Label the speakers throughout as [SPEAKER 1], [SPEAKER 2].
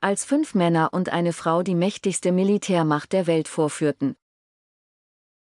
[SPEAKER 1] als fünf Männer und eine Frau die mächtigste Militärmacht der Welt vorführten.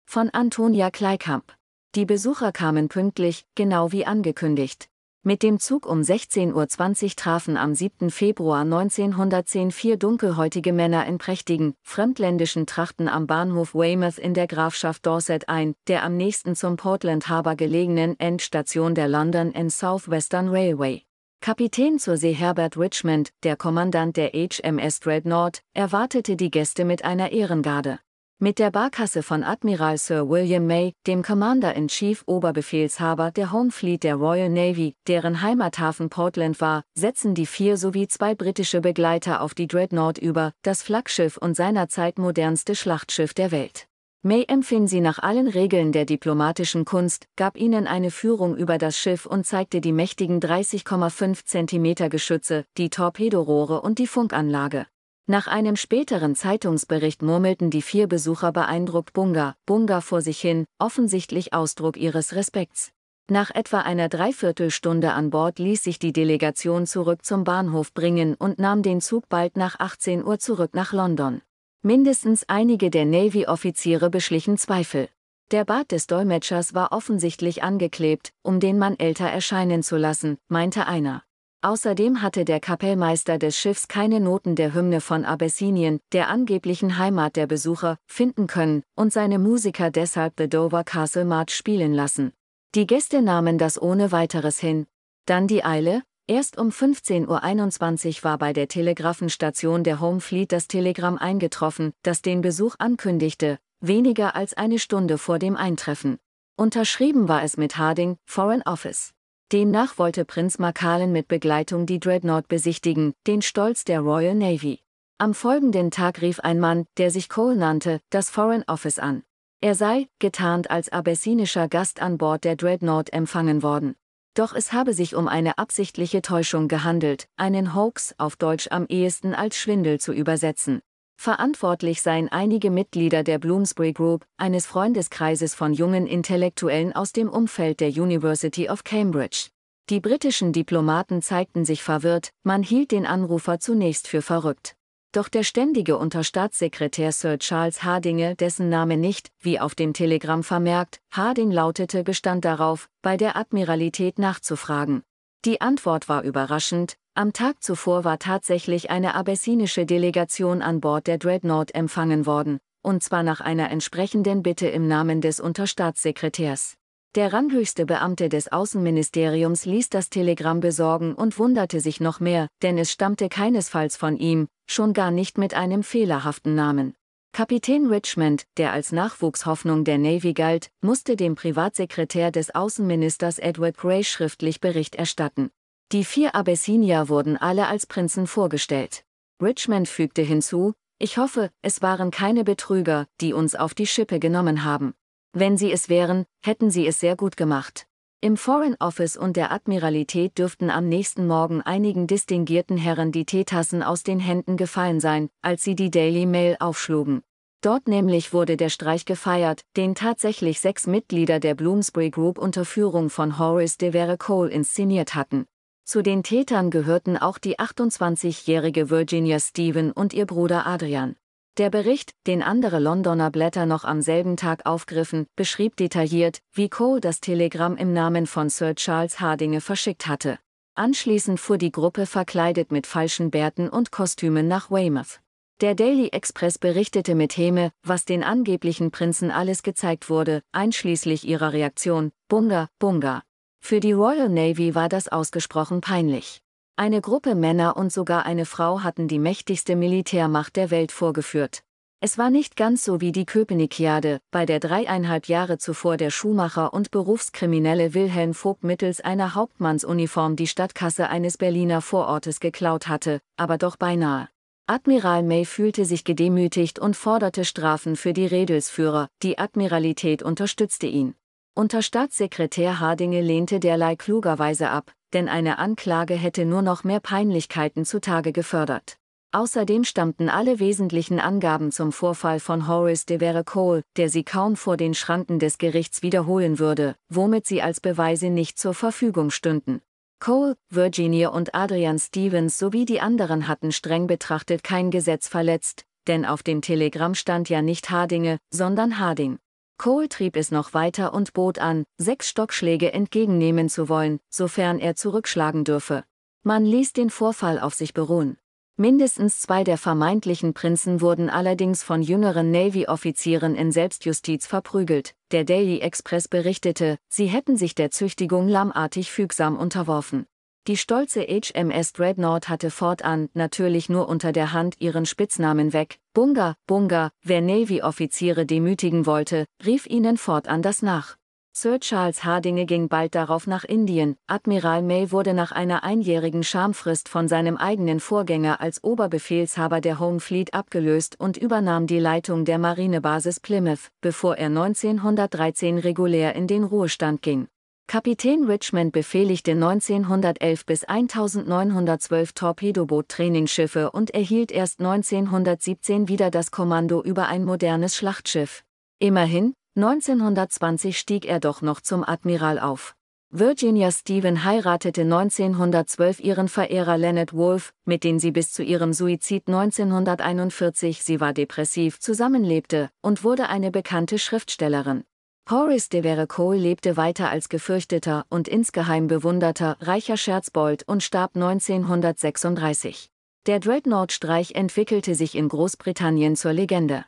[SPEAKER 1] Von Antonia Kleikamp. Die Besucher kamen pünktlich, genau wie angekündigt. Mit dem Zug um 16.20 Uhr trafen am 7. Februar 1910 vier dunkelhäutige Männer in prächtigen, fremdländischen Trachten am Bahnhof Weymouth in der Grafschaft Dorset ein, der am nächsten zum Portland Harbour gelegenen Endstation der London and South Western Railway. Kapitän zur See Herbert Richmond, der Kommandant der HMS Dreadnought, erwartete die Gäste mit einer Ehrengarde. Mit der Barkasse von Admiral Sir William May, dem Commander-in-Chief Oberbefehlshaber der Home Fleet der Royal Navy, deren Heimathafen Portland war, setzen die vier sowie zwei britische Begleiter auf die Dreadnought über, das Flaggschiff und seinerzeit modernste Schlachtschiff der Welt. May empfing sie nach allen Regeln der diplomatischen Kunst, gab ihnen eine Führung über das Schiff und zeigte die mächtigen 30,5 cm Geschütze, die Torpedorohre und die Funkanlage. Nach einem späteren Zeitungsbericht murmelten die vier Besucher beeindruckt Bunga, Bunga vor sich hin, offensichtlich Ausdruck ihres Respekts. Nach etwa einer Dreiviertelstunde an Bord ließ sich die Delegation zurück zum Bahnhof bringen und nahm den Zug bald nach 18 Uhr zurück nach London. Mindestens einige der Navy-Offiziere beschlichen Zweifel. Der Bart des Dolmetschers war offensichtlich angeklebt, um den Mann älter erscheinen zu lassen, meinte einer. Außerdem hatte der Kapellmeister des Schiffs keine Noten der Hymne von Abessinien, der angeblichen Heimat der Besucher, finden können und seine Musiker deshalb The Dover Castle March spielen lassen. Die Gäste nahmen das ohne weiteres hin. Dann die Eile, Erst um 15.21 Uhr war bei der Telegrafenstation der Home Fleet das Telegramm eingetroffen, das den Besuch ankündigte, weniger als eine Stunde vor dem Eintreffen. Unterschrieben war es mit Harding, Foreign Office. Demnach wollte Prinz Macallan mit Begleitung die Dreadnought besichtigen, den Stolz der Royal Navy. Am folgenden Tag rief ein Mann, der sich Cole nannte, das Foreign Office an. Er sei, getarnt als abessinischer Gast an Bord der Dreadnought empfangen worden. Doch es habe sich um eine absichtliche Täuschung gehandelt, einen Hoax auf Deutsch am ehesten als Schwindel zu übersetzen. Verantwortlich seien einige Mitglieder der Bloomsbury Group, eines Freundeskreises von jungen Intellektuellen aus dem Umfeld der University of Cambridge. Die britischen Diplomaten zeigten sich verwirrt, man hielt den Anrufer zunächst für verrückt. Doch der ständige Unterstaatssekretär Sir Charles Hardinge, dessen Name nicht, wie auf dem Telegramm vermerkt, Harding lautete, bestand darauf, bei der Admiralität nachzufragen. Die Antwort war überraschend, am Tag zuvor war tatsächlich eine abessinische Delegation an Bord der Dreadnought empfangen worden, und zwar nach einer entsprechenden Bitte im Namen des Unterstaatssekretärs. Der ranghöchste Beamte des Außenministeriums ließ das Telegramm besorgen und wunderte sich noch mehr, denn es stammte keinesfalls von ihm, schon gar nicht mit einem fehlerhaften Namen. Kapitän Richmond, der als Nachwuchshoffnung der Navy galt, musste dem Privatsekretär des Außenministers Edward Grey schriftlich Bericht erstatten. Die vier Abessinier wurden alle als Prinzen vorgestellt. Richmond fügte hinzu, ich hoffe, es waren keine Betrüger, die uns auf die Schippe genommen haben. Wenn sie es wären, hätten sie es sehr gut gemacht. Im Foreign Office und der Admiralität dürften am nächsten Morgen einigen distinguierten Herren die Teetassen aus den Händen gefallen sein, als sie die Daily Mail aufschlugen. Dort nämlich wurde der Streich gefeiert, den tatsächlich sechs Mitglieder der Bloomsbury Group unter Führung von Horace de Vere Cole inszeniert hatten. Zu den Tätern gehörten auch die 28-jährige Virginia Stephen und ihr Bruder Adrian. Der Bericht, den andere Londoner Blätter noch am selben Tag aufgriffen, beschrieb detailliert, wie Cole das Telegramm im Namen von Sir Charles Hardinge verschickt hatte. Anschließend fuhr die Gruppe verkleidet mit falschen Bärten und Kostümen nach Weymouth. Der Daily Express berichtete mit Häme, was den angeblichen Prinzen alles gezeigt wurde, einschließlich ihrer Reaktion, Bunga, Bunga. Für die Royal Navy war das ausgesprochen peinlich. Eine Gruppe Männer und sogar eine Frau hatten die mächtigste Militärmacht der Welt vorgeführt. Es war nicht ganz so wie die Köpenikiade, bei der dreieinhalb Jahre zuvor der Schuhmacher und Berufskriminelle Wilhelm Vogt mittels einer Hauptmannsuniform die Stadtkasse eines Berliner Vorortes geklaut hatte, aber doch beinahe. Admiral May fühlte sich gedemütigt und forderte Strafen für die Redelsführer, die Admiralität unterstützte ihn. Unter Staatssekretär Hardinge lehnte derlei klugerweise ab, denn eine Anklage hätte nur noch mehr Peinlichkeiten zutage gefördert. Außerdem stammten alle wesentlichen Angaben zum Vorfall von Horace de Vere Cole, der sie kaum vor den Schranken des Gerichts wiederholen würde, womit sie als Beweise nicht zur Verfügung stünden. Cole, Virginia und Adrian Stevens sowie die anderen hatten streng betrachtet kein Gesetz verletzt, denn auf dem Telegramm stand ja nicht Hardinge, sondern Harding. Cole trieb es noch weiter und bot an, sechs Stockschläge entgegennehmen zu wollen, sofern er zurückschlagen dürfe. Man ließ den Vorfall auf sich beruhen. Mindestens zwei der vermeintlichen Prinzen wurden allerdings von jüngeren Navy-Offizieren in Selbstjustiz verprügelt. Der Daily Express berichtete, sie hätten sich der Züchtigung lammartig fügsam unterworfen. Die stolze HMS Dreadnought hatte fortan, natürlich nur unter der Hand, ihren Spitznamen weg. Bunga, Bunga, wer Navy-Offiziere demütigen wollte, rief ihnen fortan das nach. Sir Charles Hardinge ging bald darauf nach Indien. Admiral May wurde nach einer einjährigen Schamfrist von seinem eigenen Vorgänger als Oberbefehlshaber der Home Fleet abgelöst und übernahm die Leitung der Marinebasis Plymouth, bevor er 1913 regulär in den Ruhestand ging. Kapitän Richmond befehligte 1911 bis 1912 Torpedoboot-Trainingsschiffe und erhielt erst 1917 wieder das Kommando über ein modernes Schlachtschiff. Immerhin, 1920 stieg er doch noch zum Admiral auf. Virginia Stephen heiratete 1912 ihren Verehrer Leonard Wolfe, mit dem sie bis zu ihrem Suizid 1941, sie war depressiv, zusammenlebte, und wurde eine bekannte Schriftstellerin. Horace de Vere lebte weiter als gefürchteter und insgeheim bewunderter reicher Scherzbold und starb 1936. Der Dreadnought-Streich entwickelte sich in Großbritannien zur Legende.